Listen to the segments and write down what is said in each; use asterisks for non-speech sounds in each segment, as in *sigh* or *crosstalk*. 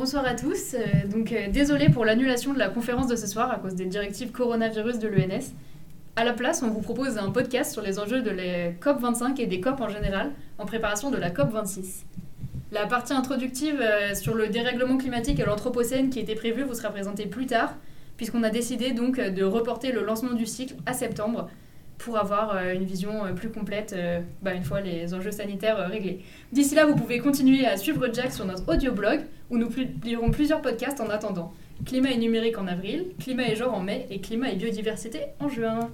bonsoir à tous. Euh, donc, euh, désolé pour l'annulation de la conférence de ce soir à cause des directives coronavirus de l'ENS. À la place, on vous propose un podcast sur les enjeux de la COP25 et des COP en général, en préparation de la COP26. La partie introductive euh, sur le dérèglement climatique et l'anthropocène qui était prévue vous sera présentée plus tard, puisqu'on a décidé donc de reporter le lancement du cycle à septembre pour avoir une vision plus complète bah, une fois les enjeux sanitaires réglés. D'ici là, vous pouvez continuer à suivre Jack sur notre audio-blog où nous publierons plusieurs podcasts en attendant. Climat et numérique en avril, climat et genre en mai et climat et biodiversité en juin.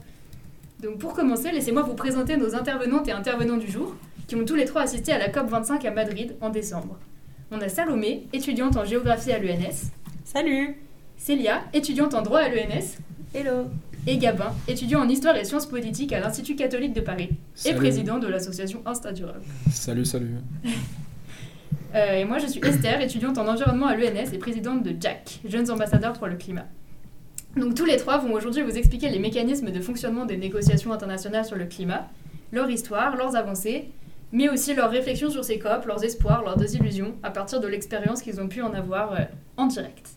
Donc pour commencer, laissez-moi vous présenter nos intervenantes et intervenants du jour qui ont tous les trois assisté à la COP25 à Madrid en décembre. On a Salomé, étudiante en géographie à l'ENS. Salut Célia, étudiante en droit à l'ENS. Hello et Gabin, étudiant en histoire et sciences politiques à l'Institut catholique de Paris et président de l'association Insta Durable. Salut, salut. *laughs* Euh, et moi, je suis Esther, étudiante en environnement à l'ENS et présidente de JAC, Jeunes Ambassadeurs pour le Climat. Donc tous les trois vont aujourd'hui vous expliquer les mécanismes de fonctionnement des négociations internationales sur le climat, leur histoire, leurs avancées, mais aussi leurs réflexions sur ces COP, leurs espoirs, leurs désillusions, à partir de l'expérience qu'ils ont pu en avoir euh, en direct.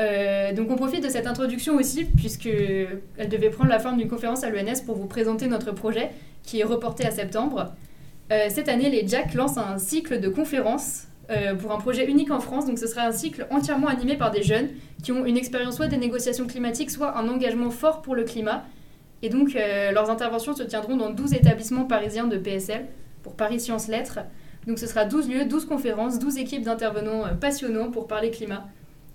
Euh, donc on profite de cette introduction aussi, puisqu'elle devait prendre la forme d'une conférence à l'ENS pour vous présenter notre projet, qui est reporté à septembre. Euh, cette année, les Jack lancent un cycle de conférences euh, pour un projet unique en France. Donc ce sera un cycle entièrement animé par des jeunes qui ont une expérience soit des négociations climatiques, soit un engagement fort pour le climat. Et donc leurs interventions se tiendront dans 12 établissements parisiens de PSL, pour Paris Sciences Lettres. Donc ce sera 12 lieux, 12 conférences, 12 équipes d'intervenants passionnants pour parler climat.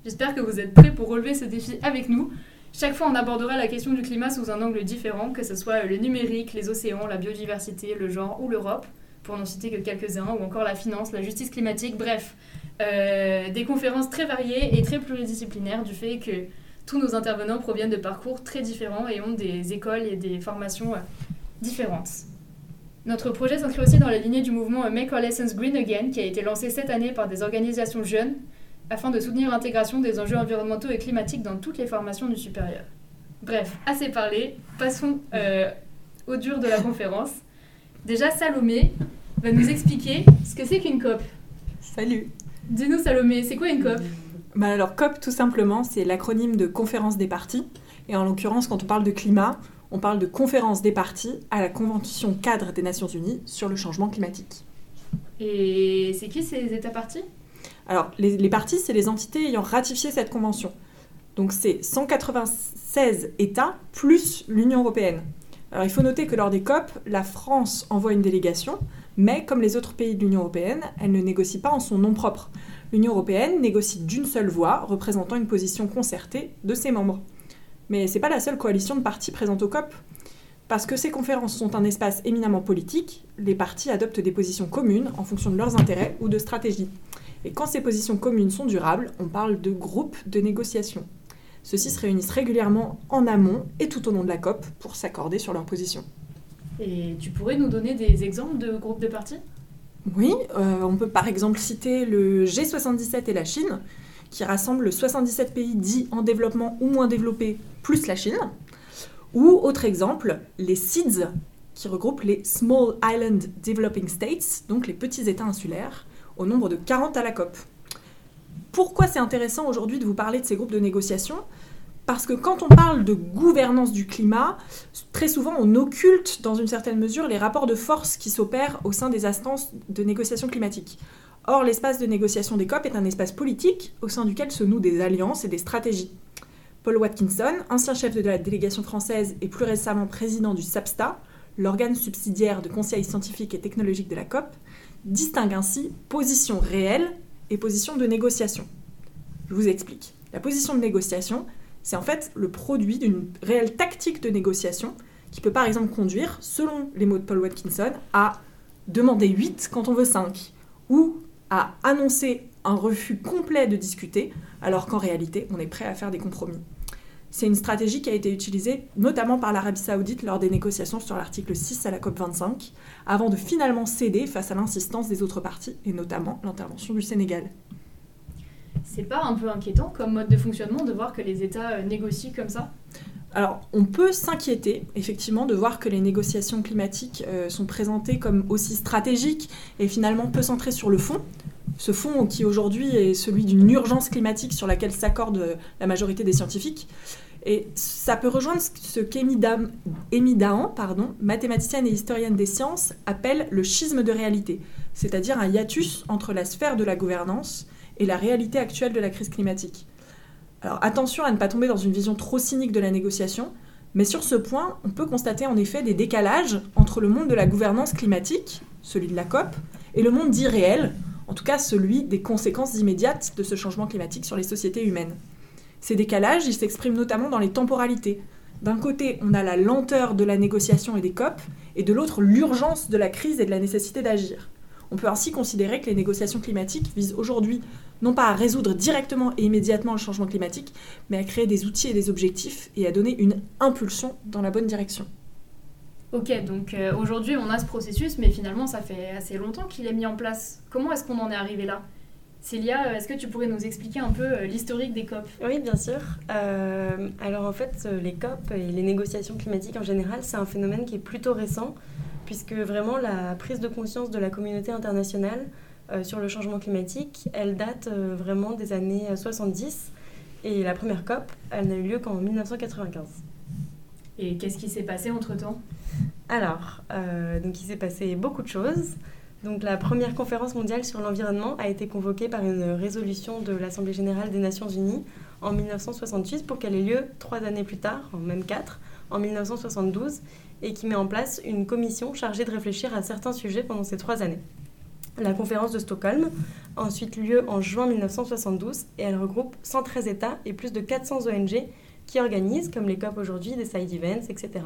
J'espère que vous êtes prêts pour relever ce défi avec nous. Chaque fois, on abordera la question du climat sous un angle différent, que ce soit le numérique, les océans, la biodiversité, le genre ou l'Europe, pour n'en citer que quelques-uns, ou encore la finance, la justice climatique, bref. Euh, des conférences très variées et très pluridisciplinaires du fait que tous nos intervenants proviennent de parcours très différents et ont des écoles et des formations euh, différentes. Notre projet s'inscrit aussi dans la lignée du mouvement Make Our Lessons Green Again, qui a été lancé cette année par des organisations jeunes afin de soutenir l'intégration des enjeux environnementaux et climatiques dans toutes les formations du supérieur. Bref, assez parlé, passons euh, au dur de la conférence. Déjà, Salomé va nous expliquer ce que c'est qu'une COP. Salut Dis-nous, Salomé, c'est quoi une COP? Bah Alors, COP, tout simplement, c'est l'acronyme de Conférence des parties. Et en l'occurrence, quand on parle de climat, on parle de Conférence des parties à la Convention cadre des Nations Unies sur le changement climatique. Et c'est qui ces États parties? Alors, les, parties, c'est les entités ayant ratifié cette convention. Donc, c'est 196 États plus l'Union européenne. Il faut noter que lors des COP, la France envoie une délégation, mais comme les autres pays de l'Union européenne, elle ne négocie pas en son nom propre. L'Union européenne négocie d'une seule voix, représentant une position concertée de ses membres. Mais ce n'est pas la seule coalition de partis présente au COP. Parce que ces conférences sont un espace éminemment politique, les partis adoptent des positions communes en fonction de leurs intérêts ou de stratégies. Et quand ces positions communes sont durables, on parle de groupes de négociation. Ceux-ci se réunissent régulièrement en amont et tout au long de la COP pour s'accorder sur leurs positions. Et tu pourrais nous donner des exemples de groupes de partis? Oui, euh, on peut par exemple citer le G77 et la Chine, qui rassemblent 77 pays dits en développement ou moins développés, plus la Chine. Ou autre exemple, les SIDS, qui regroupent les Small Island Developing States, donc les petits États insulaires, au nombre de 40 à la COP. Pourquoi c'est intéressant aujourd'hui de vous parler de ces groupes de négociation? Parce que quand on parle de gouvernance du climat, très souvent on occulte dans une certaine mesure les rapports de force qui s'opèrent au sein des instances de négociation climatique. Or, l'espace de négociation des COP est un espace politique au sein duquel se nouent des alliances et des stratégies. Paul Watkinson, ancien chef de la délégation française et plus récemment président du SAPSTA, l'organe subsidiaire de conseil scientifique et technologique de la COP, distingue ainsi position réelle et position de négociation. Je vous explique. La position de négociation, c'est en fait le produit d'une réelle tactique de négociation qui peut par exemple conduire, selon les mots de Paul Watkinson, à demander 8 quand on veut 5, ou à annoncer un refus complet de discuter, alors qu'en réalité, on est prêt à faire des compromis. C'est une stratégie qui a été utilisée notamment par l'Arabie saoudite lors des négociations sur l'article 6 à la COP25, avant de finalement céder face à l'insistance des autres parties, et notamment l'intervention du Sénégal. C'est pas un peu inquiétant comme mode de fonctionnement de voir que les États euh, négocient comme ça? Alors, on peut s'inquiéter, effectivement, de voir que les négociations climatiques euh, sont présentées comme aussi stratégiques et finalement peu centrées sur le fond, ce fonds qui aujourd'hui est celui d'une urgence climatique sur laquelle s'accorde la majorité des scientifiques. Et ça peut rejoindre ce qu'Amy Dahan, mathématicienne et historienne des sciences, appelle le schisme de réalité, c'est-à-dire un hiatus entre la sphère de la gouvernance et la réalité actuelle de la crise climatique. Alors attention à ne pas tomber dans une vision trop cynique de la négociation, mais sur ce point, on peut constater en effet des décalages entre le monde de la gouvernance climatique, celui de la COP, et le monde dit réel, en tout cas celui des conséquences immédiates de ce changement climatique sur les sociétés humaines. Ces décalages, ils s'expriment notamment dans les temporalités. D'un côté, on a la lenteur de la négociation et des COP, et de l'autre, l'urgence de la crise et de la nécessité d'agir. On peut ainsi considérer que les négociations climatiques visent aujourd'hui non pas à résoudre directement et immédiatement le changement climatique, mais à créer des outils et des objectifs et à donner une impulsion dans la bonne direction. Ok, donc euh, aujourd'hui on a ce processus, mais finalement ça fait assez longtemps qu'il est mis en place. Comment est-ce qu'on en est arrivé là? Célia, euh, est-ce que tu pourrais nous expliquer un peu euh, l'historique des COP? Oui, bien sûr. Euh, alors en fait, les COP et les négociations climatiques en général, c'est un phénomène qui est plutôt récent, puisque vraiment la prise de conscience de la communauté internationale sur le changement climatique, elle date vraiment des années 70. Et la première COP, elle n'a eu lieu qu'en 1995. Et qu'est-ce qui s'est passé entre-temps? Alors, donc il s'est passé beaucoup de choses. Donc la première conférence mondiale sur l'environnement a été convoquée par une résolution de l'Assemblée générale des Nations unies en 1968 pour qu'elle ait lieu trois années plus tard, même quatre, en 1972, et qui met en place une commission chargée de réfléchir à certains sujets pendant ces trois années. La conférence de Stockholm a ensuite lieu en juin 1972 et elle regroupe 113 États et plus de 400 ONG qui organisent, comme les COP aujourd'hui, des side events, etc.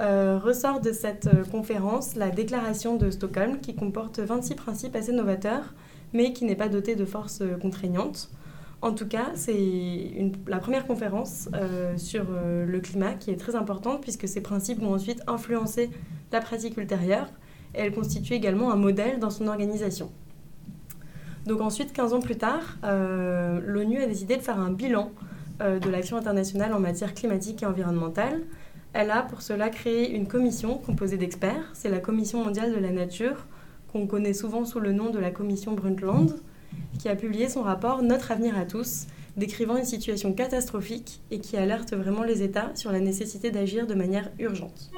Euh, ressort de cette euh, conférence la déclaration de Stockholm qui comporte 26 principes assez novateurs, mais qui n'est pas dotée de forces euh, contraignantes. En tout cas, c'est la première conférence sur le climat qui est très importante puisque ces principes vont ensuite influencer la pratique ultérieure et elle constitue également un modèle dans son organisation. Donc ensuite, 15 ans plus tard, l'ONU a décidé de faire un bilan de l'action internationale en matière climatique et environnementale elle a pour cela créé une commission composée d'experts. C'est la Commission mondiale de la nature, qu'on connaît souvent sous le nom de la Commission Brundtland, qui a publié son rapport Notre avenir à tous, décrivant une situation catastrophique et qui alerte vraiment les États sur la nécessité d'agir de manière urgente.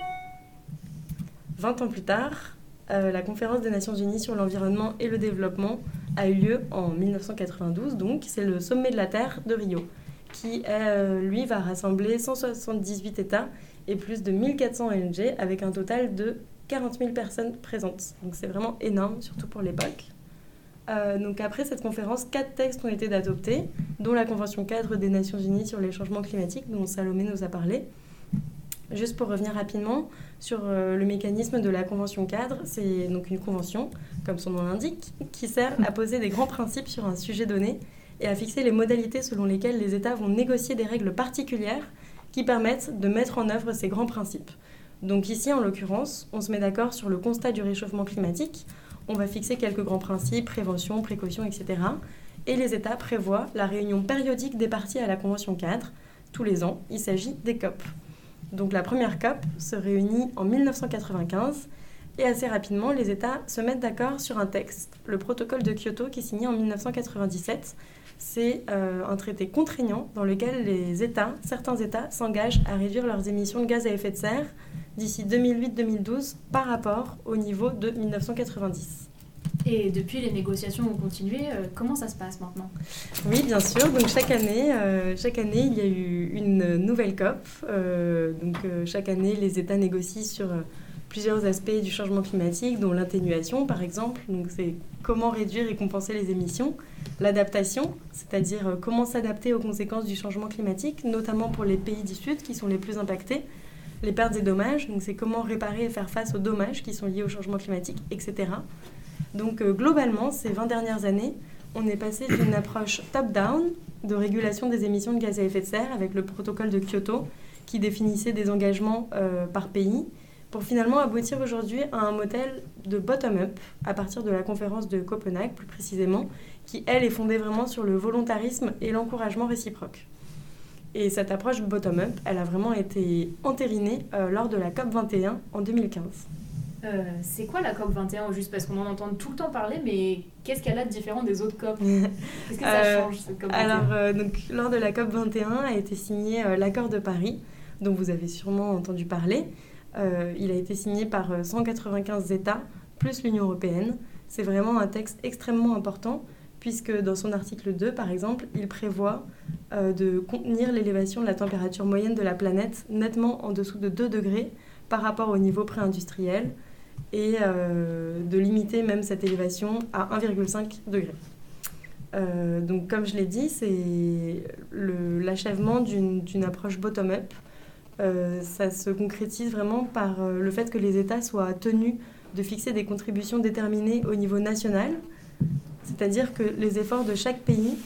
20 ans plus tard, euh, la conférence des Nations Unies sur l'environnement et le développement a eu lieu en 1992, donc c'est le sommet de la Terre de Rio, qui euh, lui va rassembler 178 États et plus de 1400 ONG avec un total de 40 000 personnes présentes. Donc c'est vraiment énorme, surtout pour l'époque. Euh, donc après cette conférence, quatre textes ont été adoptés, dont la Convention cadre des Nations Unies sur les changements climatiques, dont Salomé nous a parlé. Juste pour revenir rapidement sur euh, le mécanisme de la Convention cadre, c'est donc une convention, comme son nom l'indique, qui sert à poser des grands principes sur un sujet donné et à fixer les modalités selon lesquelles les États vont négocier des règles particulières qui permettent de mettre en œuvre ces grands principes. Donc ici, en l'occurrence, on se met d'accord sur le constat du réchauffement climatique, on va fixer quelques grands principes, prévention, précaution, etc. Et les États prévoient la réunion périodique des parties à la Convention cadre. Tous les ans, il s'agit des COP. Donc la première COP se réunit en 1995 et assez rapidement, les États se mettent d'accord sur un texte, le protocole de Kyoto qui est signé en 1997 c'est euh, un traité contraignant dans lequel les États, certains États, s'engagent à réduire leurs émissions de gaz à effet de serre d'ici 2008-2012 par rapport au niveau de 1990. Et depuis, les négociations ont continué. Euh, comment ça se passe maintenant? Oui, bien sûr. Donc chaque année, euh, chaque année, il y a eu une nouvelle COP. donc chaque année, les États négocient sur plusieurs aspects du changement climatique, dont l'atténuation, par exemple. Donc c'est comment réduire et compenser les émissions l'adaptation, c'est-à-dire euh, comment s'adapter aux conséquences du changement climatique, notamment pour les pays du Sud qui sont les plus impactés, les pertes et dommages, donc c'est comment réparer et faire face aux dommages qui sont liés au changement climatique, etc. Donc euh, globalement, ces 20 dernières années, on est passé d'une approche top-down de régulation des émissions de gaz à effet de serre avec le protocole de Kyoto qui définissait des engagements euh, par pays pour finalement aboutir aujourd'hui à un modèle de bottom-up à partir de la conférence de Copenhague plus précisément, qui elle est fondée vraiment sur le volontarisme et l'encouragement réciproque. Et cette approche bottom-up, elle a vraiment été entérinée euh, lors de la COP 21 en 2015. Euh, c'est quoi la COP 21 juste? Parce qu'on en entend tout le temps parler, mais qu'est-ce qu'elle a de différent des autres COP? *laughs* Qu'est-ce que ça Euh, change cette COP 21 Alors, euh, donc, lors de la COP 21 a été signé l'accord de Paris, dont vous avez sûrement entendu parler. Euh, il a été signé par euh, 195 États, plus l'Union européenne. C'est vraiment un texte extrêmement important, puisque dans son article 2, par exemple, il prévoit euh, de contenir l'élévation de la température moyenne de la planète nettement en dessous de 2 degrés par rapport au niveau pré-industriel, et euh, de limiter même cette élévation à 1,5 degré. Euh, donc, comme je l'ai dit, c'est l'achèvement d'une approche bottom-up. Euh, ça se concrétise vraiment par euh, le fait que les États soient tenus de fixer des contributions déterminées au niveau national, c'est-à-dire que les efforts de chaque pays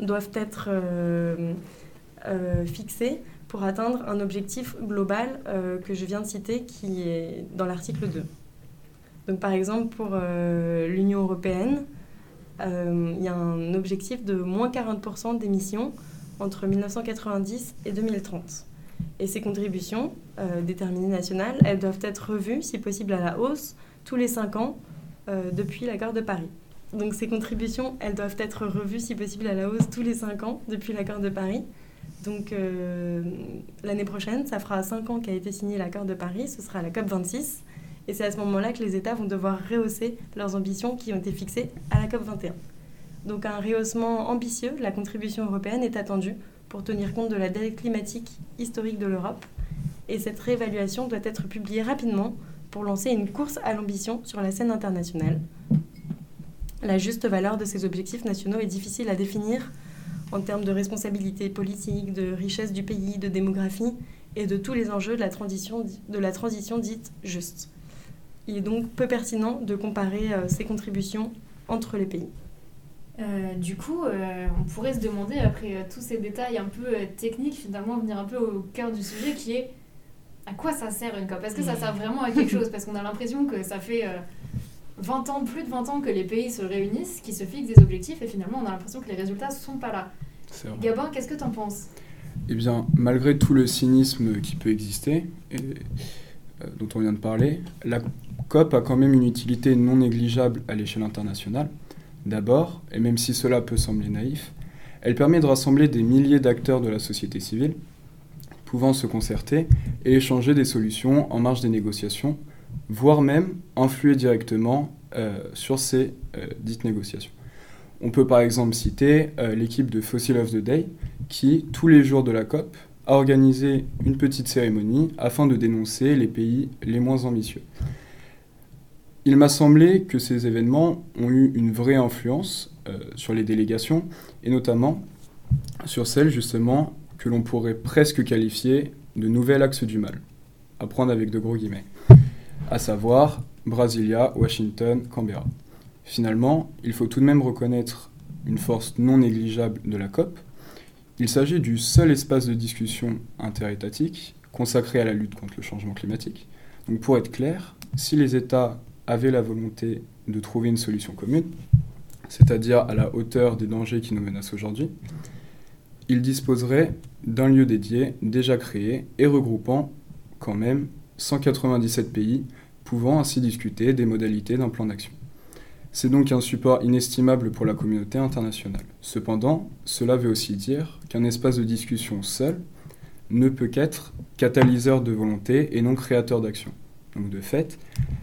doivent être euh, fixés pour atteindre un objectif global que je viens de citer qui est dans l'article 2. Donc par exemple pour l'Union européenne, il y a un objectif de moins 40% d'émissions entre 1990 et 2030. Et ces contributions euh, déterminées nationales, elles doivent être revues, si possible à la hausse, tous les 5 ans euh, depuis l'accord de Paris. Donc ces contributions, elles doivent être revues, si possible à la hausse, tous les 5 ans depuis l'accord de Paris. Donc euh, l'année prochaine, ça fera 5 ans qu'a été signé l'accord de Paris, ce sera la COP 26. Et c'est à ce moment-là que les États vont devoir rehausser leurs ambitions qui ont été fixées à la COP 21. Donc un rehaussement ambitieux la contribution européenne est attendu pour tenir compte de la dette climatique historique de l'Europe. Et cette réévaluation doit être publiée rapidement pour lancer une course à l'ambition sur la scène internationale. La juste valeur de ces objectifs nationaux est difficile à définir en termes de responsabilité politique, de richesse du pays, de démographie et de tous les enjeux de la transition, dite juste. Il est donc peu pertinent de comparer euh, ces contributions entre les pays. Euh, du coup, euh, on pourrait se demander, après euh, tous ces détails un peu euh, techniques, finalement, venir un peu au cœur du sujet qui est à quoi ça sert une COP Est-ce que ça sert vraiment à quelque *laughs* chose? Parce qu'on a l'impression que ça fait euh, 20 ans, plus de 20 ans que les pays se réunissent, qui se fixent des objectifs, et finalement, on a l'impression que les résultats ne sont pas là. Gabin, qu'est-ce que t'en penses? Eh bien, malgré tout le cynisme qui peut exister, et, euh, dont on vient de parler, la COP a quand même une utilité non négligeable à l'échelle internationale. D'abord, et même si cela peut sembler naïf, elle permet de rassembler des milliers d'acteurs de la société civile, pouvant se concerter et échanger des solutions en marge des négociations, voire même influer directement euh, sur ces euh, dites négociations. On peut par exemple citer euh, l'équipe de Fossil of the Day, qui, tous les jours de la COP, a organisé une petite cérémonie afin de dénoncer les pays les moins ambitieux. Il m'a semblé que ces événements ont eu une vraie influence euh, sur les délégations, et notamment sur celles justement que l'on pourrait presque qualifier de nouvel axe du mal, à prendre avec de gros guillemets, à savoir Brasilia, Washington, Canberra. Finalement, il faut tout de même reconnaître une force non négligeable de la COP. Il s'agit du seul espace de discussion interétatique consacré à la lutte contre le changement climatique. Donc pour être clair, si les États avaient la volonté de trouver une solution commune, c'est-à-dire à la hauteur des dangers qui nous menacent aujourd'hui, ils disposeraient d'un lieu dédié déjà créé et regroupant quand même 197 pays, pouvant ainsi discuter des modalités d'un plan d'action. C'est donc un support inestimable pour la communauté internationale. Cependant, cela veut aussi dire qu'un espace de discussion seul ne peut qu'être catalyseur de volonté et non créateur d'action. Donc de fait,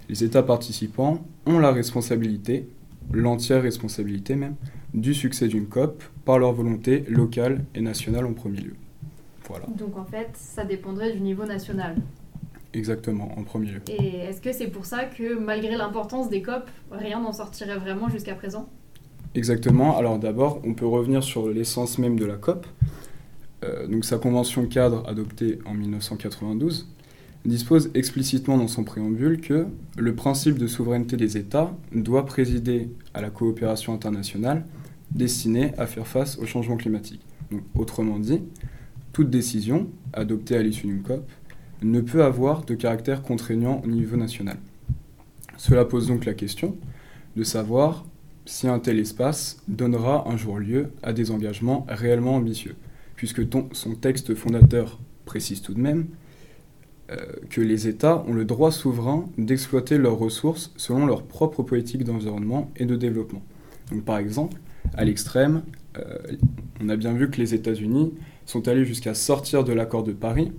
les États participants ont la responsabilité, l'entière responsabilité même, du succès d'une COP par leur volonté locale et nationale en premier lieu. Voilà, Donc en fait, ça dépendrait du niveau national. exactement, en premier lieu. Et est-ce que c'est pour ça que malgré l'importance des COP, rien n'en sortirait vraiment jusqu'à présent? Exactement. Alors d'abord, on peut revenir sur l'essence même de la COP. Euh, donc sa convention cadre adoptée en 1992 dispose explicitement dans son préambule que le principe de souveraineté des États doit présider à la coopération internationale destinée à faire face au changement climatique. Autrement dit, toute décision adoptée à l'issue d'une COP ne peut avoir de caractère contraignant au niveau national. Cela pose donc la question de savoir si un tel espace donnera un jour lieu à des engagements réellement ambitieux, puisque son texte fondateur précise tout de même que les États ont le droit souverain d'exploiter leurs ressources selon leur propre politique d'environnement et de développement. Donc, par exemple, à l'extrême, euh, on a bien vu que les États-Unis sont allés jusqu'à sortir de l'accord de Paris,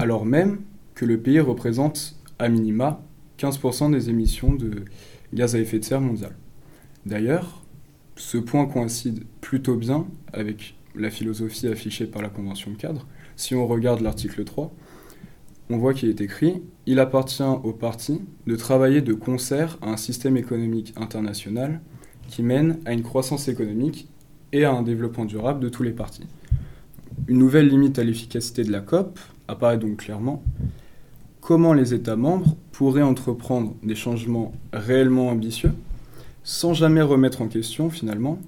alors même que le pays représente à minima 15% des émissions de gaz à effet de serre mondial. D'ailleurs, ce point coïncide plutôt bien avec la philosophie affichée par la Convention cadre. Si on regarde l'article 3, on voit qu'il est écrit Il appartient aux partis de travailler de concert à un système économique international qui mène à une croissance économique et à un développement durable de tous les partis. Une nouvelle limite à l'efficacité de la COP apparaît donc clairement. Comment les États membres pourraient entreprendre des changements réellement ambitieux sans jamais remettre en question finalement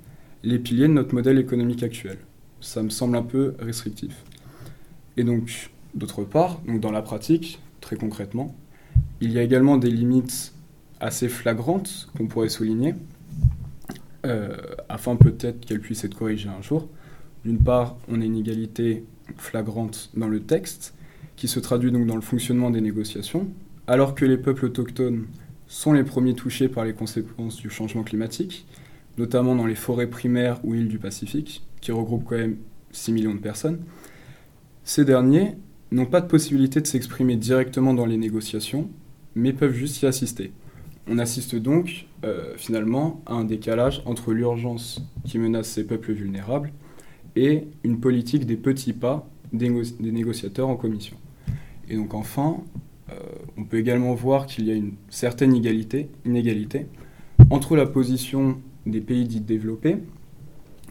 les piliers de notre modèle économique actuel? Ça me semble un peu restrictif. Et donc, d'autre part, donc dans la pratique, très concrètement, il y a également des limites assez flagrantes qu'on pourrait souligner, euh, afin peut-être qu'elles puissent être corrigées un jour. D'une part, on a une égalité flagrante dans le texte, qui se traduit donc dans le fonctionnement des négociations, alors que les peuples autochtones sont les premiers touchés par les conséquences du changement climatique, notamment dans les forêts primaires ou îles du Pacifique, qui regroupent quand même 6 millions de personnes. Ces derniers n'ont pas de possibilité de s'exprimer directement dans les négociations, mais peuvent juste y assister. On assiste donc euh, finalement à un décalage entre l'urgence qui menace ces peuples vulnérables et une politique des petits pas des, négociateurs en commission. Et donc enfin, euh, on peut également voir qu'il y a une certaine égalité, inégalité entre la position des pays dits développés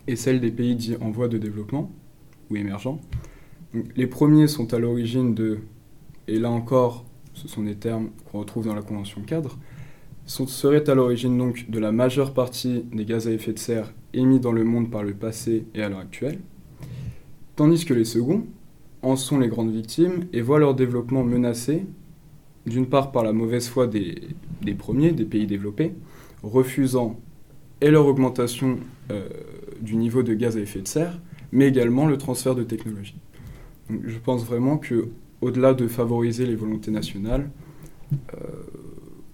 et celle des pays dits en voie de développement ou émergents. Les premiers sont à l'origine de, et là encore, ce sont des termes qu'on retrouve dans la Convention cadre, seraient à l'origine donc de la majeure partie des gaz à effet de serre émis dans le monde par le passé et à l'heure actuelle, tandis que les seconds en sont les grandes victimes et voient leur développement menacé d'une part par la mauvaise foi des, premiers, des pays développés, refusant et leur augmentation euh, du niveau de gaz à effet de serre, mais également le transfert de je pense vraiment que, au-delà de favoriser les volontés nationales, euh,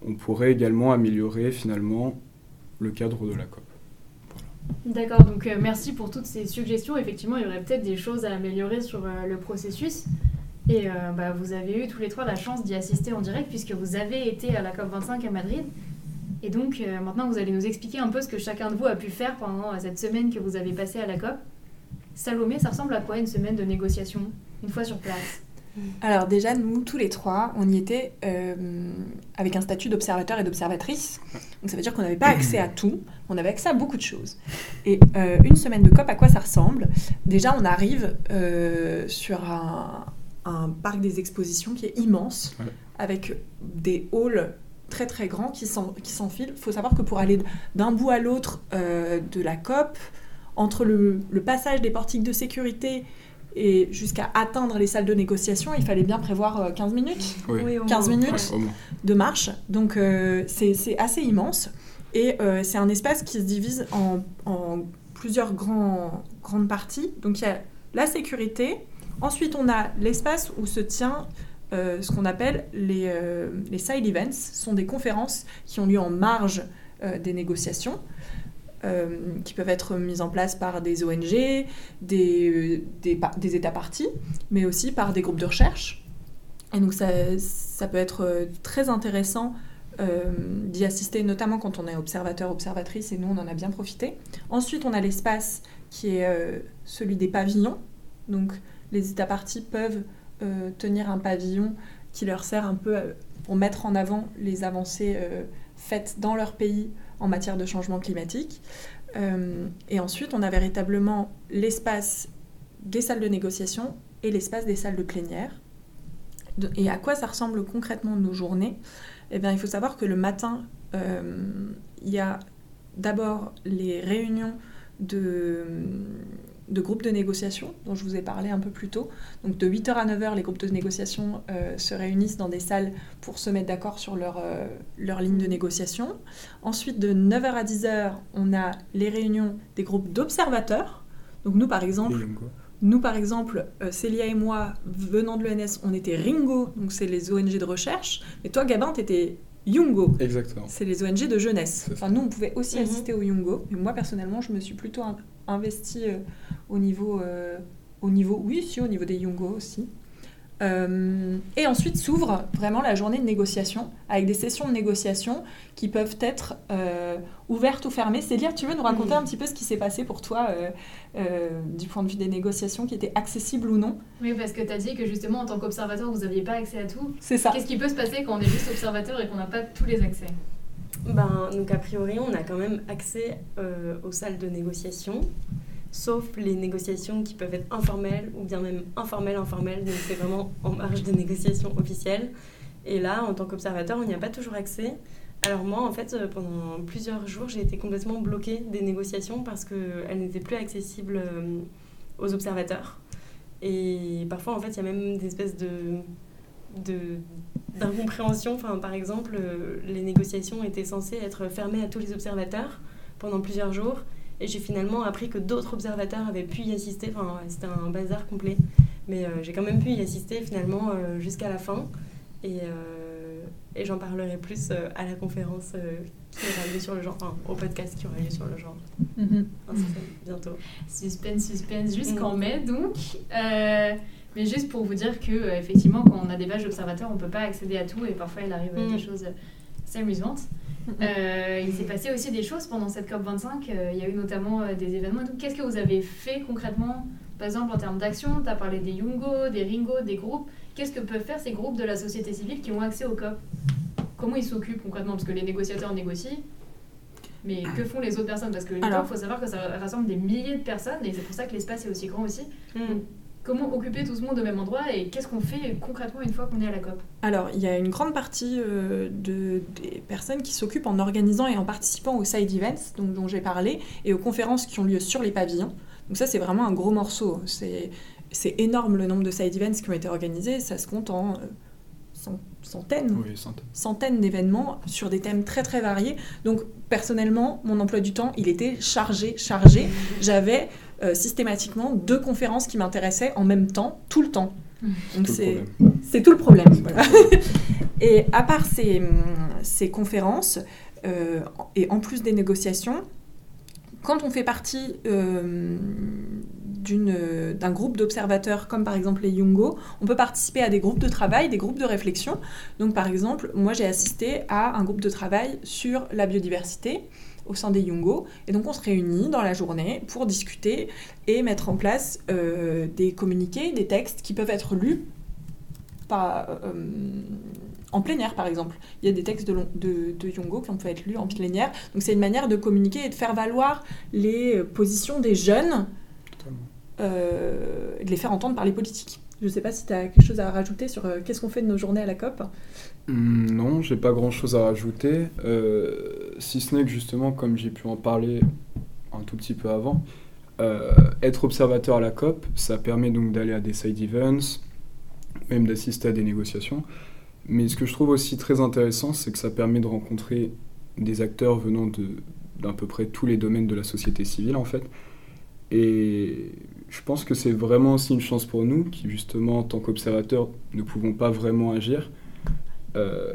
on pourrait également améliorer finalement le cadre de la COP. D'accord, donc euh, merci pour toutes ces suggestions. Effectivement, il y aurait peut-être des choses à améliorer sur le processus. Et euh, bah, vous avez eu tous les trois la chance d'y assister en direct puisque vous avez été à la COP25 à Madrid. Et donc euh, maintenant, vous allez nous expliquer un peu ce que chacun de vous a pu faire pendant euh, cette semaine que vous avez passée à la COP. Salomé, ça ressemble à quoi une semaine de négociation, une fois sur place? Alors déjà, nous, tous les trois, on y était avec un statut d'observateur et d'observatrice. Donc ça veut dire qu'on n'avait pas accès à tout, on avait accès à beaucoup de choses. Et une semaine de COP, à quoi ça ressemble? Déjà, on arrive sur un, un parc des expositions qui est immense, avec des halls très très grands qui s'enfilent. Il faut savoir que pour aller d'un bout à l'autre euh, de la COP, entre le, passage des portiques de sécurité et jusqu'à atteindre les salles de négociation, il fallait bien prévoir 15 euh, minutes, 15 minutes de marche. Donc euh, c'est assez immense. Et c'est un espace qui se divise en, en plusieurs grands, grandes parties. Donc il y a la sécurité, Ensuite, on a l'espace où se tient euh, ce qu'on appelle les, euh, les, side events. Ce sont des conférences qui ont lieu en marge euh, des négociations, qui peuvent être mises en place par des ONG, des, des, des, États partis, mais aussi par des groupes de recherche. Et donc ça, ça peut être très intéressant d'y assister, notamment quand on est observateur, observatrice, et nous on en a bien profité. Ensuite, on a l'espace qui est celui des pavillons. Donc les États partis peuvent euh, tenir un pavillon qui leur sert un peu euh, pour mettre en avant les avancées euh, faites dans leur pays en matière de changement climatique. et ensuite, on a véritablement l'espace des salles de négociation et l'espace des salles de plénière. Et à quoi ça ressemble concrètement nos journées? Eh bien, il faut savoir que le matin, il y a d'abord les réunions de, de groupes de négociation dont je vous ai parlé un peu plus tôt. Donc de 8h à 9h, les groupes de négociation euh, se réunissent dans des salles pour se mettre d'accord sur leur, euh, leur ligne de négociation. Ensuite, de 9h à 10h, on a les réunions des groupes d'observateurs. Donc nous, par exemple, Nous, par exemple, euh, Célia et moi, venant de l'ENS, on était Ringo, donc c'est les ONG de recherche. Mais toi, Gabin, t'étais Yungo. Exactement. C'est les ONG de jeunesse. Enfin, nous, on pouvait aussi Mhm. assister au Yungo. Mais moi, personnellement, je me suis plutôt in- investie euh, au niveau, euh, au niveau, oui, si, au niveau des Yungo aussi. Euh, et ensuite s'ouvre vraiment la journée de négociation avec des sessions de négociation qui peuvent être euh, ouvertes ou fermées. Célia, tu veux nous raconter un petit peu ce qui s'est passé pour toi euh, du point de vue des négociations qui étaient accessibles ou non? Oui, parce que tu as dit que justement, en tant qu'observateur, vous n'aviez pas accès à tout. C'est ça. Qu'est-ce qui peut se passer quand on est juste observateur et qu'on n'a pas tous les accès? Ben, donc a priori, on a quand même accès euh, aux salles de négociation, sauf les négociations qui peuvent être informelles ou bien même informelles, informelles. Donc c'est vraiment en marge des négociations officielles. Et là, en tant qu'observateur, on n'y a pas toujours accès. Alors moi, en fait, euh, pendant plusieurs jours, j'ai été complètement bloquée des négociations parce qu'elles n'étaient plus accessibles euh, aux observateurs. Et parfois, en fait, il y a même des espèces de de d'incompréhension. Enfin, par exemple, euh, les négociations étaient censées être fermées à tous les observateurs pendant plusieurs jours. Et j'ai finalement appris que d'autres observateurs avaient pu y assister. Enfin, c'était un bazar complet. Mais euh, j'ai quand même pu y assister finalement euh, jusqu'à la fin. Et, euh, et j'en parlerai plus euh, à la conférence euh, qui aura lieu sur le genre, enfin, au podcast qui aura lieu sur le genre, Mhm. bientôt. Suspense, suspense, jusqu'en Mm. mai donc. Euh, mais juste pour vous dire que euh, effectivement, quand on a des badges d'observateurs, on peut pas accéder à tout et parfois il arrive euh, Mm. des choses assez amusantes. Euh, il s'est passé aussi des choses pendant cette COP25. euh, il y a eu notamment euh, des événements. Qu'est-ce que vous avez fait concrètement? Par exemple, en termes d'action, tu as parlé des Yungo, des Ringo, des groupes. Qu'est-ce que peuvent faire ces groupes de la société civile qui ont accès au COP? Comment ils s'occupent concrètement? Parce que les négociateurs négocient. Mais que font les autres personnes? Parce que le Alors- COP, il faut savoir que ça rassemble des milliers de personnes et c'est pour ça que l'espace est aussi grand aussi. Comment occuper tout ce monde au même endroit et qu'est-ce qu'on fait concrètement une fois qu'on est à la COP Alors, il y a une grande partie euh, de, des personnes qui s'occupent en organisant et en participant aux side events donc, dont j'ai parlé et aux conférences qui ont lieu sur les pavillons. Donc ça, c'est vraiment un gros morceau. C'est c'est énorme le nombre de side events qui ont été organisés. Ça se compte en euh, cent- centaines Oui, santé. centaines d'événements sur des thèmes très très variés. Donc personnellement, mon emploi du temps, il était chargé, chargé. J'avais euh, systématiquement deux conférences qui m'intéressaient en même temps, tout le temps. Donc c'est tout le problème. voilà. *laughs* et à part ces, ces conférences, euh, et en plus des négociations, quand on fait partie euh, d'un groupe d'observateurs, comme par exemple les Yungo, on peut participer à des groupes de travail, des groupes de réflexion. Donc par exemple, moi j'ai assisté à un groupe de travail sur la biodiversité au sein des Yungo. Et donc on se réunit dans la journée pour discuter et mettre en place euh, des communiqués, des textes qui peuvent être lus euh, en plénière, par exemple. Il y a des textes de, de, qui peuvent être lus en plénière. Donc c'est une manière de communiquer et de faire valoir les positions des jeunes euh, de les faire entendre par les politiques. Je ne sais pas si tu as quelque chose à rajouter sur qu'est-ce qu'on fait de nos journées à la COP? Hum, non, j'ai pas grand chose à rajouter. euh, si ce n'est que justement, comme j'ai pu en parler un tout petit peu avant, euh, être observateur à la COP, ça permet donc d'aller à des side events, même d'assister à des négociations. Mais ce que je trouve aussi très intéressant, c'est que ça permet de rencontrer des acteurs venant d'à peu près tous les domaines de la société civile en fait. Et je pense que c'est vraiment aussi une chance pour nous qui justement en tant qu'observateurs ne pouvons pas vraiment agir. Euh,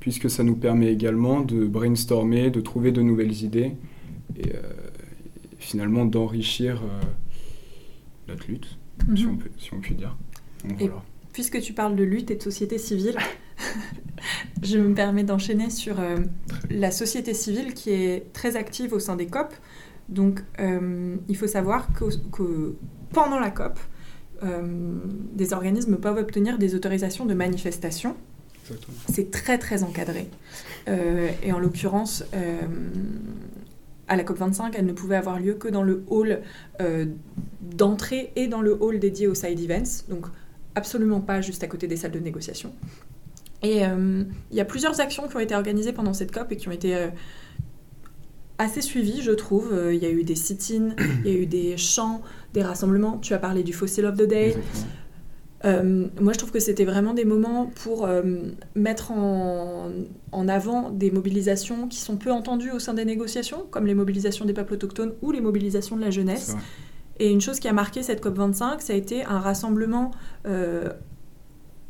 puisque ça nous permet également de brainstormer, de trouver de nouvelles idées et, euh, et finalement d'enrichir euh, notre lutte, si, on peut, si on peut dire. Donc, Et- voilà. Puisque tu parles de lutte et de société civile, *laughs* je me permets d'enchaîner sur euh, la société civile qui est très active au sein des COP. Donc, euh, il faut savoir que, que pendant la COP, euh, des organismes peuvent obtenir des autorisations de manifestation. C'est très très encadré. Euh, et en l'occurrence, euh, à la COP25, elle ne pouvait avoir lieu que dans le hall euh, d'entrée et dans le hall dédié aux side events. Donc absolument pas juste à côté des salles de négociation. Et il y a plusieurs actions qui ont été organisées pendant cette COP et qui ont été assez suivies, je trouve. Euh, Il y a eu des sit-ins, il y a eu des chants, des rassemblements. Tu as parlé du Fossil of the Day. Exactement. Euh, moi, je trouve que c'était vraiment des moments pour euh, mettre en, en avant des mobilisations qui sont peu entendues au sein des négociations, comme les mobilisations des peuples autochtones ou les mobilisations de la jeunesse. Et une chose qui a marqué cette COP25, ça a été un rassemblement euh,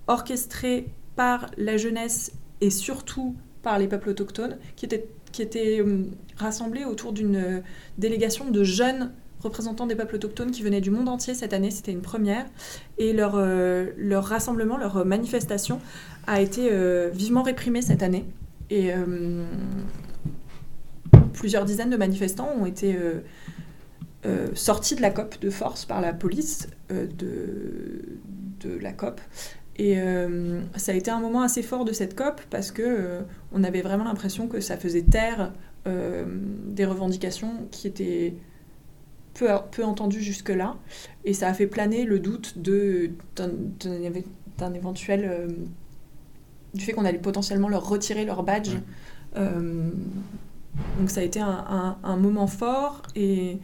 orchestré par la jeunesse et surtout par les peuples autochtones, qui était, qui était euh, rassemblés autour d'une délégation de jeunes représentants des peuples autochtones qui venaient du monde entier cette année, c'était une première. Et leur, euh, leur rassemblement, leur manifestation a été euh, vivement réprimée cette année. Et euh, plusieurs dizaines de manifestants ont été sortis de la COP de force par la police de, de la COP. Et ça a été un moment assez fort de cette COP parce que euh, on avait vraiment l'impression que ça faisait taire des revendications qui étaient peu, peu entendues jusque-là. Et ça a fait planer le doute de- d'un éventuel. euh, du fait qu'on allait potentiellement leur retirer leur badge. Euh, donc ça a été un, un- un moment fort et,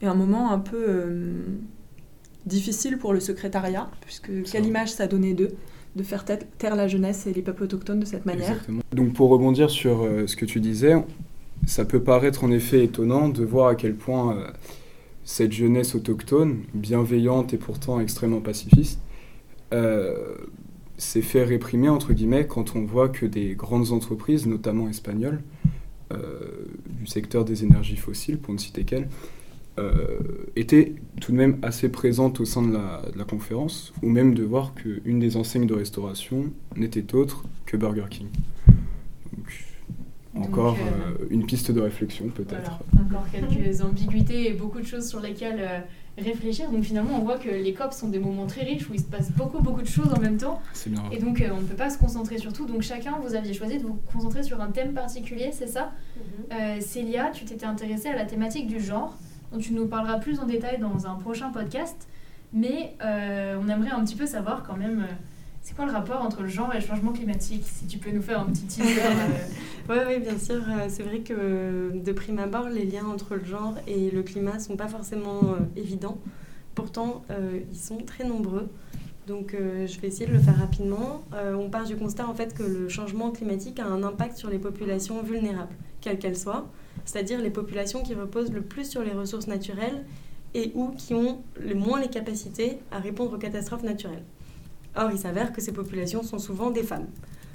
et un moment un peu euh, difficile pour le secrétariat, puisque quelle image ça donnait d'eux de faire taire, taire la jeunesse et les peuples autochtones de cette manière. Exactement. Donc pour rebondir sur euh, ce que tu disais, ça peut paraître en effet étonnant de voir à quel point euh, cette jeunesse autochtone, bienveillante et pourtant extrêmement pacifiste, euh, s'est fait réprimer, entre guillemets, quand on voit que des grandes entreprises, notamment espagnoles, euh, du secteur des énergies fossiles, pour ne citer qu'elles, euh, étaient tout de même assez présentes au sein de la, de la conférence, ou même de voir qu'une des enseignes de restauration n'était autre que Burger King. Donc, encore euh, euh, une piste de réflexion peut-être. Voilà, encore quelques ambiguïtés et beaucoup de choses sur lesquelles euh, réfléchir. Donc finalement, on voit que les COP sont des moments très riches où il se passe beaucoup, beaucoup de choses en même temps. C'est bien. Et donc, euh, on ne peut pas se concentrer sur tout. Donc, chacun, vous aviez choisi de vous concentrer sur un thème particulier, c'est ça? Euh, Célia, tu t'étais intéressée à la thématique du genre, dont tu nous parleras plus en détail dans un prochain podcast. Mais euh, on aimerait un petit peu savoir quand même, euh, c'est quoi le rapport entre le genre et le changement climatique Si tu peux nous faire un petit teaser. *laughs* euh, Oui, ouais, bien sûr. euh, C'est vrai que euh, de prime abord, les liens entre le genre et le climat sont pas forcément évidents. Pourtant, ils sont très nombreux. Donc, euh, je vais essayer de le faire rapidement. Euh, on part du constat en fait que le changement climatique a un impact sur les populations vulnérables, quelles qu'elles soient, c'est-à-dire les populations qui reposent le plus sur les ressources naturelles et ou qui ont le moins les capacités à répondre aux catastrophes naturelles. Or, il s'avère que ces populations sont souvent des femmes.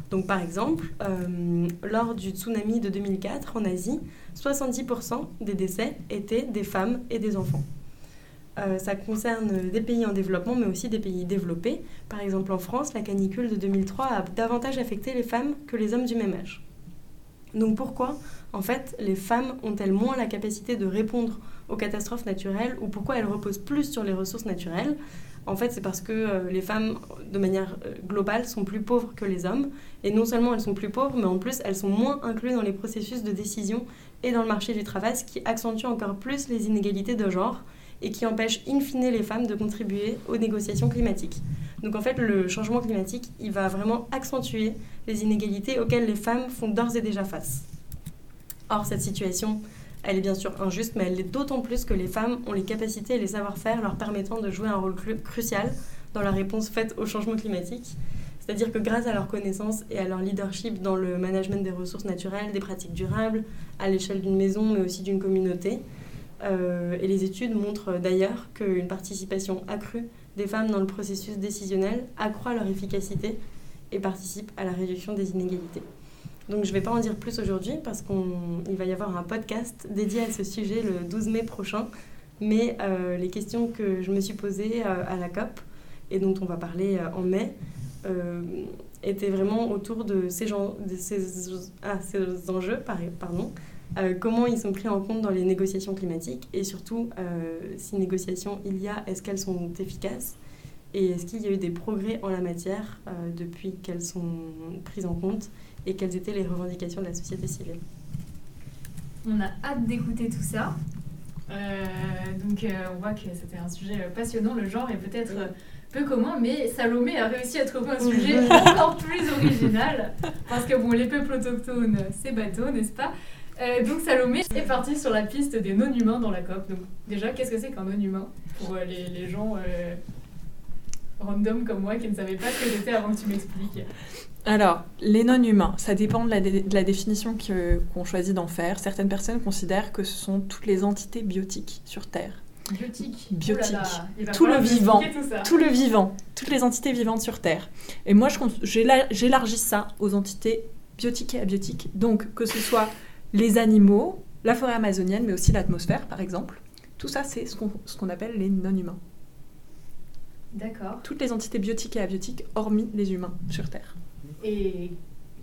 Donc par exemple, euh, lors du tsunami de 2004 en Asie, 70% des décès étaient des femmes et des enfants. Euh, ça concerne des pays en développement, mais aussi des pays développés. Par exemple, en France, la canicule de 2003 a davantage affecté les femmes que les hommes du même âge. Donc pourquoi, en fait, les femmes ont-elles moins la capacité de répondre aux catastrophes naturelles ou pourquoi elles reposent plus sur les ressources naturelles? En fait, c'est parce que euh, les femmes, de manière euh, globale, sont plus pauvres que les hommes. Et non seulement elles sont plus pauvres, mais en plus elles sont moins incluses dans les processus de décision et dans le marché du travail, ce qui accentue encore plus les inégalités de genre et qui empêche in fine les femmes de contribuer aux négociations climatiques. Donc en fait, le changement climatique, il va vraiment accentuer les inégalités auxquelles les femmes font d'ores et déjà face. Or, cette situation, elle est bien sûr injuste, mais elle l'est d'autant plus que les femmes ont les capacités et les savoir-faire leur permettant de jouer un rôle cru- crucial dans la réponse faite au changement climatique. C'est-à-dire que grâce à leurs connaissances et à leur leadership dans le management des ressources naturelles, des pratiques durables, à l'échelle d'une maison, mais aussi d'une communauté, euh, et les études montrent d'ailleurs qu'une participation accrue des femmes dans le processus décisionnel accroît leur efficacité et participe à la réduction des inégalités. Donc je ne vais pas en dire plus aujourd'hui parce qu'il va y avoir un podcast dédié à ce sujet le 12 mai prochain. Mais euh, les questions que je me suis posées euh, à la COP et dont on va parler euh, en mai étaient vraiment autour de ces, ah, enjeux. par- Pardon, comment ils sont pris en compte dans les négociations climatiques et surtout si négociations il y a, est-ce qu'elles sont efficaces et est-ce qu'il y a eu des progrès en la matière depuis qu'elles sont prises en compte et quelles étaient les revendications de la société civile. On a hâte d'écouter tout ça. Euh, donc euh, on voit que c'était un sujet passionnant, le genre est peut-être euh, peu commun, mais Salomé a réussi à trouver un sujet *laughs* encore plus original, parce que bon, les peuples autochtones, c'est bateau, n'est-ce pas? Euh, Donc Salomé est parti sur la piste des non-humains dans la COP. Donc déjà, qu'est-ce que c'est qu'un non-humain pour les, les gens random comme moi qui ne savaient pas ce que c'était avant que tu m'expliques? Alors, les non-humains, ça dépend de la, dé- de la définition qu'on choisit d'en faire. Certaines personnes considèrent que ce sont toutes les entités biotiques sur Terre. Biotique. Biotique. Oh là là, il va Tout le vivant. Tout le vivant, toutes les entités vivantes sur Terre. Et moi, j'élargis ça aux entités biotiques et abiotiques. Donc, que ce soit les animaux, la forêt amazonienne, mais aussi l'atmosphère, par exemple. Tout ça, c'est ce qu'on ce qu'on appelle les non-humains. D'accord. Toutes les entités biotiques et abiotiques, hormis les humains sur Terre. Et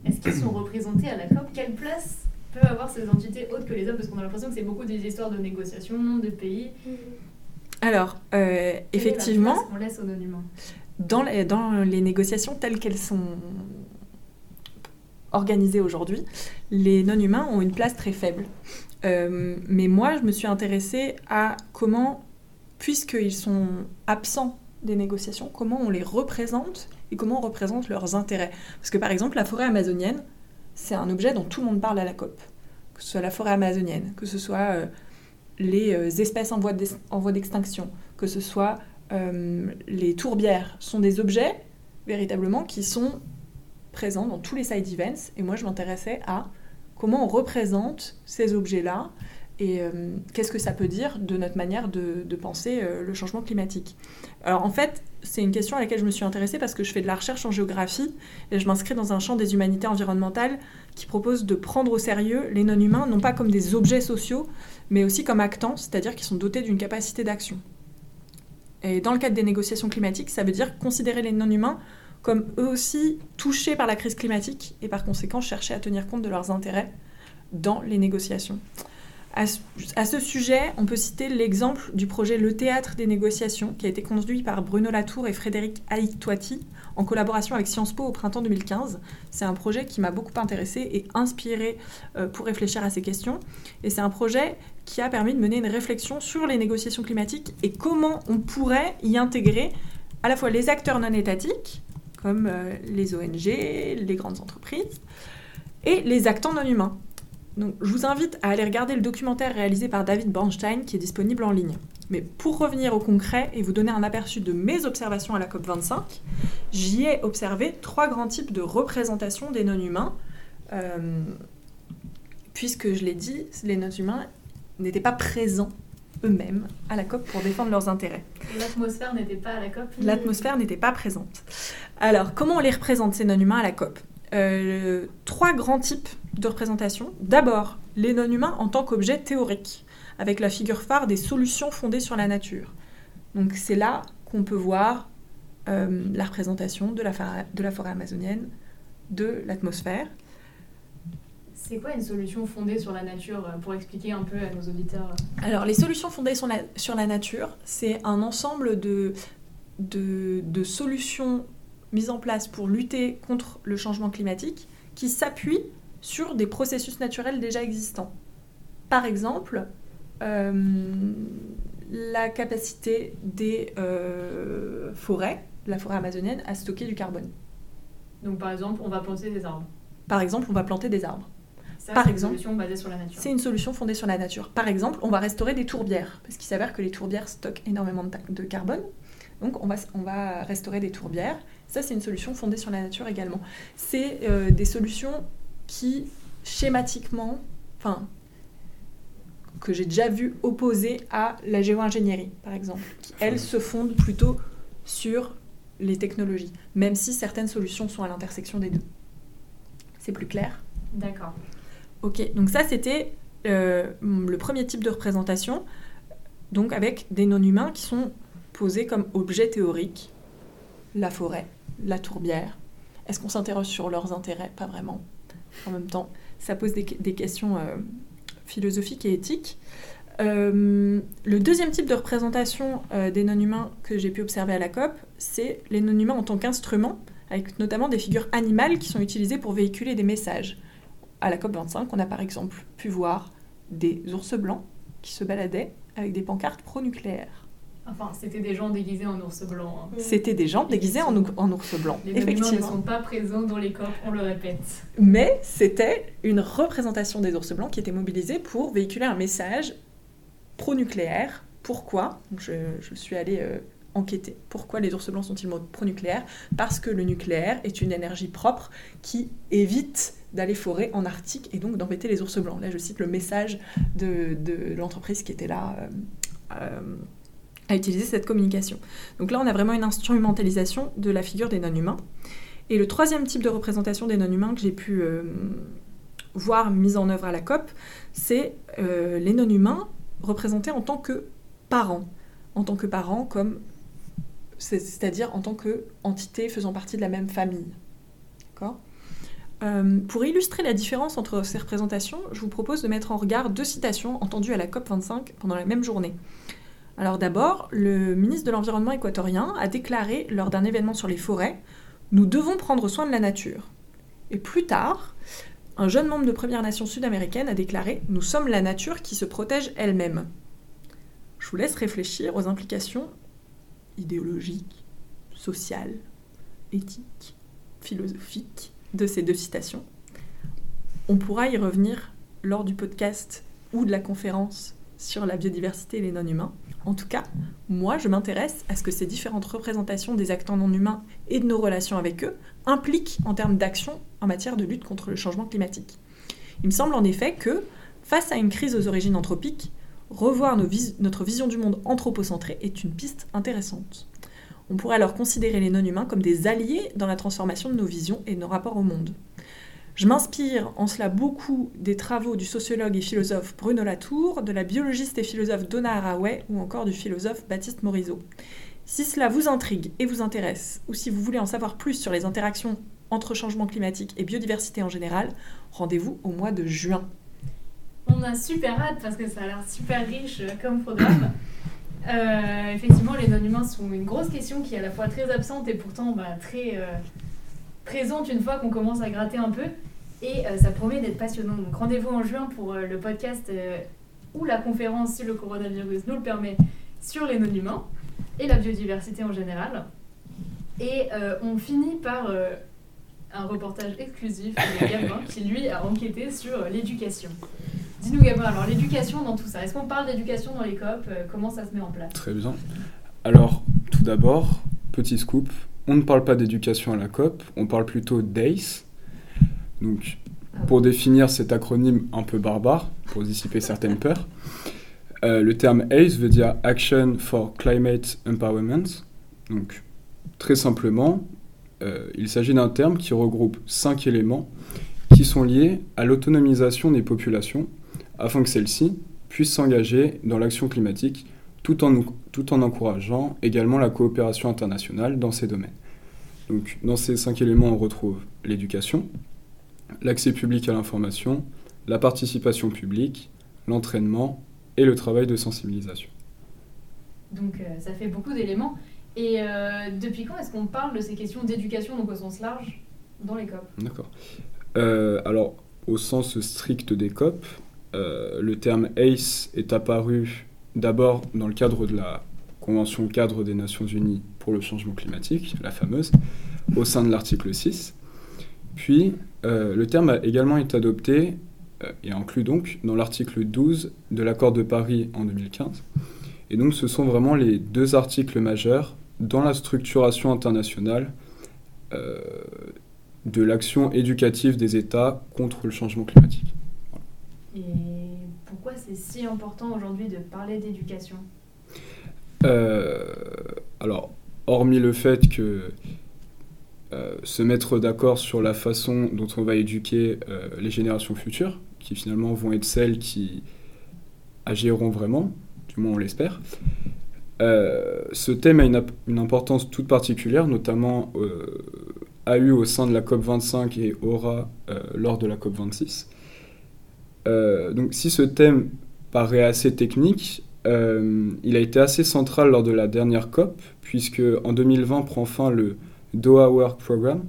est-ce qu'ils sont représentés à la COP? Quelle place peuvent avoir ces entités autres que les hommes? Parce qu'on a l'impression que c'est beaucoup des histoires de négociations, de pays. Alors, euh, la effectivement, place qu'on laisse aux non-humains dans les, dans les négociations telles qu'elles sont organisées aujourd'hui, les non-humains ont une place très faible. Euh, mais moi, je me suis intéressée à comment, puisqu'ils sont absents des négociations, comment on les représente et comment on représente leurs intérêts. Parce que par exemple, la forêt amazonienne, c'est un objet dont tout le monde parle à la COP. Que ce soit la forêt amazonienne, que ce soit euh, les euh, espèces en voie d'extinction, que ce soit euh, les tourbières, sont des objets véritablement qui sont présents dans tous les side events. Et moi, je m'intéressais à comment on représente ces objets-là et euh, qu'est-ce que ça peut dire de notre manière de, penser euh, le changement climatique? Alors en fait, c'est une question à laquelle je me suis intéressée parce que je fais de la recherche en géographie et je m'inscris dans un champ des humanités environnementales qui propose de prendre au sérieux les non-humains, non pas comme des objets sociaux, mais aussi comme actants, c'est-à-dire qui sont dotés d'une capacité d'action. Et dans le cadre des négociations climatiques, ça veut dire considérer les non-humains comme eux aussi touchés par la crise climatique et par conséquent chercher à tenir compte de leurs intérêts dans les négociations. À ce, sujet, on peut citer l'exemple du projet Le Théâtre des négociations qui a été conduit par Bruno Latour et Frédéric Aïtoati en collaboration avec Sciences Po au printemps 2015. C'est un projet qui m'a beaucoup intéressée et inspirée euh, pour réfléchir à ces questions. Et c'est un projet qui a permis de mener une réflexion sur les négociations climatiques et comment on pourrait y intégrer à la fois les acteurs non étatiques, comme euh, les ONG, les grandes entreprises, et les acteurs non humains. Donc, je vous invite à aller regarder le documentaire réalisé par David Bornstein qui est disponible en ligne. Mais pour revenir au concret et vous donner un aperçu de mes observations à la COP25, j'y ai observé trois grands types de représentation des non-humains. Euh, puisque je l'ai dit, les non-humains n'étaient pas présents eux-mêmes à la COP pour défendre leurs intérêts. L'atmosphère n'était pas à la COP L'atmosphère n'était pas présente. Alors, comment on les représente, ces non-humains, à la COP? Euh, Trois grands types de représentation. D'abord, les non-humains en tant qu'objet théorique, avec la figure phare des solutions fondées sur la nature. Donc, c'est là qu'on peut voir euh, la représentation de la, forêt- de la forêt amazonienne, de l'atmosphère. C'est quoi une solution fondée sur la nature euh, pour expliquer un peu à nos auditeurs Alors, les solutions fondées sur la, sur la nature, c'est un ensemble de, de, de solutions mises en place pour lutter contre le changement climatique qui s'appuient sur des processus naturels déjà existants. Par exemple, euh, la capacité des euh, forêts, la forêt amazonienne, à stocker du carbone. Donc par exemple, on va planter des arbres. Par exemple, on va planter des arbres. Ça, Par c'est une solution basée sur la nature. C'est une solution fondée sur la nature. Par exemple, on va restaurer des tourbières, parce qu'il s'avère que les tourbières stockent énormément de carbone. Donc on va, on va restaurer des tourbières. Ça, c'est une solution fondée sur la nature également. C'est euh, des solutions qui, schématiquement, enfin, que j'ai déjà vu opposées à la géo-ingénierie, par exemple, qui, elles, se fondent plutôt sur les technologies, même si certaines solutions sont à l'intersection des deux. C'est plus clair? D'accord. Ok, donc ça c'était euh, le premier type de représentation, donc avec des non-humains qui sont posés comme objets théoriques, la forêt, la tourbière. Est-ce qu'on s'interroge sur leurs intérêts? Pas vraiment. En même temps, ça pose des, questions euh, philosophiques et éthiques. Euh, le deuxième type de représentation euh, des non-humains que j'ai pu observer à la COP, c'est les non-humains en tant qu'instruments, avec notamment des figures animales qui sont utilisées pour véhiculer des messages à la COP25, on a par exemple pu voir des ours blancs qui se baladaient avec des pancartes pro-nucléaires. Enfin, c'était des gens déguisés en ours blanc. hein. C'était des gens déguisés en, en ours blanc, Les non-humains ne effectivement. sont pas présents dans les COP, on le répète. Mais c'était une représentation des ours blancs qui était mobilisée pour véhiculer un message pro-nucléaire. Pourquoi? Donc, je, je suis allée euh, enquêter. Pourquoi les ours blancs sont-ils pro-nucléaires? Parce que le nucléaire est une énergie propre qui évite d'aller forer en Arctique et donc d'embêter les ours blancs. Là, je cite le message de, de l'entreprise qui était là euh, euh, à utiliser cette communication. Donc là, on a vraiment une instrumentalisation de la figure des non-humains. Et le troisième type de représentation des non-humains que j'ai pu euh, voir mise en œuvre à la COP, c'est euh, les non-humains représentés en tant que parents. En tant que parents, comme c'est-à-dire en tant qu'entité faisant partie de la même famille. D'accord? Euh, pour illustrer la différence entre ces représentations, je vous propose de mettre en regard deux citations entendues à la COP25 pendant la même journée. Alors d'abord, le ministre de l'Environnement équatorien a déclaré lors d'un événement sur les forêts Nous devons prendre soin de la nature. Et plus tard, un jeune membre de Première Nation sud-américaine a déclaré Nous sommes la nature qui se protège elle-même. Je vous laisse réfléchir aux implications idéologiques, sociales, éthiques, philosophiques de ces deux citations. On pourra y revenir lors du podcast ou de la conférence sur la biodiversité et les non-humains. En tout cas, moi, je m'intéresse à ce que ces différentes représentations des acteurs non humains et de nos relations avec eux impliquent en termes d'action en matière de lutte contre le changement climatique. Il me semble en effet que, face à une crise aux origines anthropiques, revoir notre vision du monde anthropocentré est une piste intéressante. On pourrait alors considérer les non-humains comme des alliés dans la transformation de nos visions et de nos rapports au monde. Je m'inspire en cela beaucoup des travaux du sociologue et philosophe Bruno Latour, de la biologiste et philosophe Donna Haraway ou encore du philosophe Baptiste Morisot. Si cela vous intrigue et vous intéresse, ou si vous voulez en savoir plus sur les interactions entre changement climatique et biodiversité en général, rendez-vous au mois de juin. On a super hâte parce que ça a l'air super riche comme programme. *coughs* Euh, effectivement, les non-humains sont une grosse question qui est à la fois très absente et pourtant bah, très euh, présente une fois qu'on commence à gratter un peu. Et euh, ça promet d'être passionnant. Donc rendez-vous en juin pour le podcast ou la conférence, si le coronavirus nous le permet, sur les non-humains et la biodiversité en général. Et on finit par un reportage exclusif de Gabin *laughs* qui lui a enquêté sur l'éducation. Dis-nous, Gabriel, alors l'éducation dans tout ça, est-ce qu'on parle d'éducation dans les COP? Euh, Comment ça se met en place? Très bien. Alors, tout d'abord, petit scoop, on ne parle pas d'éducation à la COP, on parle plutôt d'ACE. Pour définir cet acronyme un peu barbare, pour dissiper certaines peurs, euh, le terme ACE veut dire Action for Climate Empowerment. Très simplement, euh, il s'agit d'un terme qui regroupe cinq éléments qui sont liés à l'autonomisation des populations afin que celles-ci puissent s'engager dans l'action climatique tout en, tout en encourageant également la coopération internationale dans ces domaines. Donc, dans ces cinq éléments, on retrouve l'éducation, l'accès public à l'information, la participation publique, l'entraînement et le travail de sensibilisation. Donc, euh, ça fait beaucoup d'éléments. Et euh, depuis quand est-ce qu'on parle de ces questions d'éducation, donc au sens large, dans les COP? D'accord. Euh, alors, au sens strict des COP, le terme ACE est apparu d'abord dans le cadre de la Convention cadre des Nations Unies pour le changement climatique, la fameuse, au sein de l'article 6. Puis, euh, le terme a également été adopté euh, et inclus donc dans l'article 12 de l'accord de Paris en 2015. Et donc, ce sont vraiment les deux articles majeurs dans la structuration internationale de l'action éducative des États contre le changement climatique. Et c'est si important aujourd'hui de parler d'éducation? Euh, Alors, hormis le fait que euh, se mettre d'accord sur la façon dont on va éduquer euh, les générations futures, qui finalement vont être celles qui agiront vraiment, du moins on l'espère, ce thème a une, une, importance toute particulière, notamment a eu au sein de la COP25 et aura lors de la COP26. Euh, donc si ce thème paraît assez technique, euh, il a été assez central lors de la dernière COP, puisque en 2020 prend fin le Doha Work Program,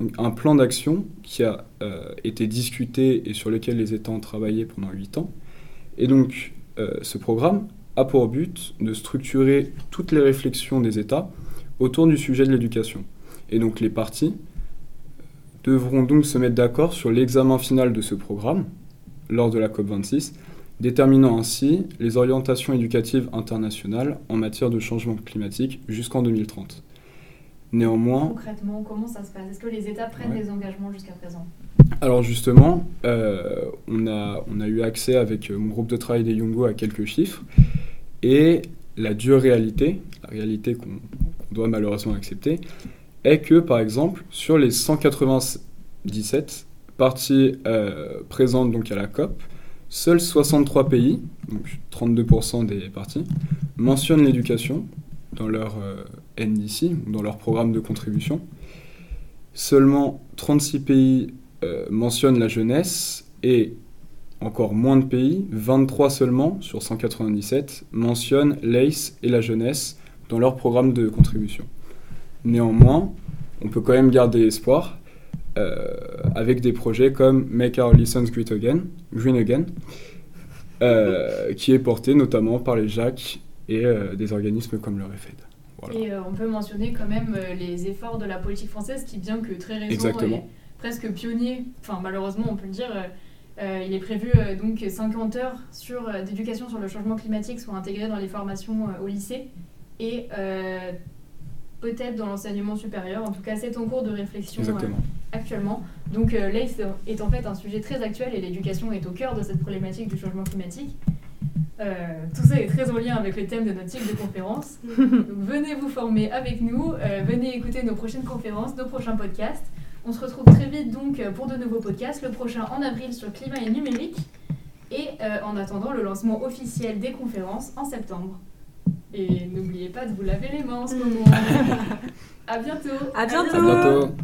donc un plan d'action qui a euh, été discuté et sur lequel les États ont travaillé pendant 8 ans. Et donc ce programme a pour but de structurer toutes les réflexions des États autour du sujet de l'éducation. Et donc les parties devront donc se mettre d'accord sur l'examen final de ce programme, lors de la COP26, déterminant ainsi les orientations éducatives internationales en matière de changement climatique jusqu'en 2030. Néanmoins... Concrètement, comment ça se passe? Est-ce que les États prennent des engagements jusqu'à présent? Alors justement, euh, on, a, on a eu accès avec mon groupe de travail des Yungo à quelques chiffres. Et la dure réalité, la réalité qu'on doit malheureusement accepter, est que, par exemple, sur les 197 parties euh, présentes donc à la COP, seuls 63 pays, donc 32% des parties, mentionnent l'éducation dans leur euh, NDC, dans leur programme de contribution. Seulement 36 pays euh, mentionnent la jeunesse et encore moins de pays, 23 seulement sur 197, mentionnent l'ACE et la jeunesse dans leur programme de contribution. Néanmoins, on peut quand même garder espoir euh, avec des projets comme Make Our Lessons Great Again, Green Again, euh, qui est porté notamment par les JAC et euh, des organismes comme le REFED. Voilà. Et on peut mentionner quand même les efforts de la politique française qui, bien que très récent presque pionnier, enfin malheureusement on peut le dire, euh, il est prévu euh, donc 50 heures sur, euh, d'éducation sur le changement climatique soient intégrées dans les formations au lycée et peut-être dans l'enseignement supérieur. En tout cas, c'est en cours de réflexion euh, actuellement. Donc euh, l'ACE est en fait un sujet très actuel et l'éducation est au cœur de cette problématique du changement climatique. Euh, tout ça est très en lien avec le thème de notre cycle de conférences. *laughs* Donc venez vous former avec nous, euh, venez écouter nos prochaines conférences, nos prochains podcasts. On se retrouve très vite donc pour de nouveaux podcasts, le prochain en avril sur climat et numérique et euh, en attendant le lancement officiel des conférences en septembre. Et n'oubliez pas de vous laver les mains en ce moment. *laughs* à bientôt. À bientôt. À bientôt.